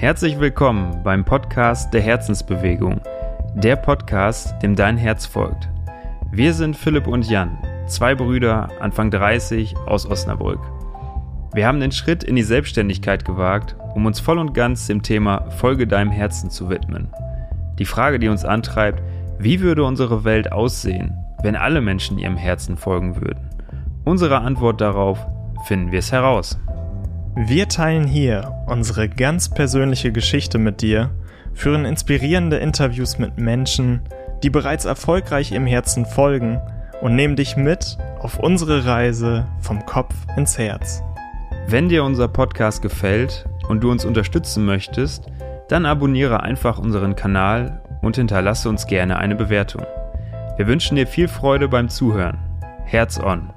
Herzlich willkommen beim Podcast der Herzensbewegung, der Podcast, dem dein Herz folgt. Wir sind Philipp und Jan, zwei Brüder, Anfang 30 aus Osnabrück. Wir haben den Schritt in die Selbstständigkeit gewagt, um uns voll und ganz dem Thema Folge deinem Herzen zu widmen. Die Frage, die uns antreibt, wie würde unsere Welt aussehen, wenn alle Menschen ihrem Herzen folgen würden? Unsere Antwort darauf finden wir es heraus. Wir teilen hier unsere ganz persönliche Geschichte mit dir, führen inspirierende Interviews mit Menschen, die bereits erfolgreich im Herzen folgen und nehmen dich mit auf unsere Reise vom Kopf ins Herz. Wenn dir unser Podcast gefällt und du uns unterstützen möchtest, dann abonniere einfach unseren Kanal und hinterlasse uns gerne eine Bewertung. Wir wünschen dir viel Freude beim Zuhören. Herz on!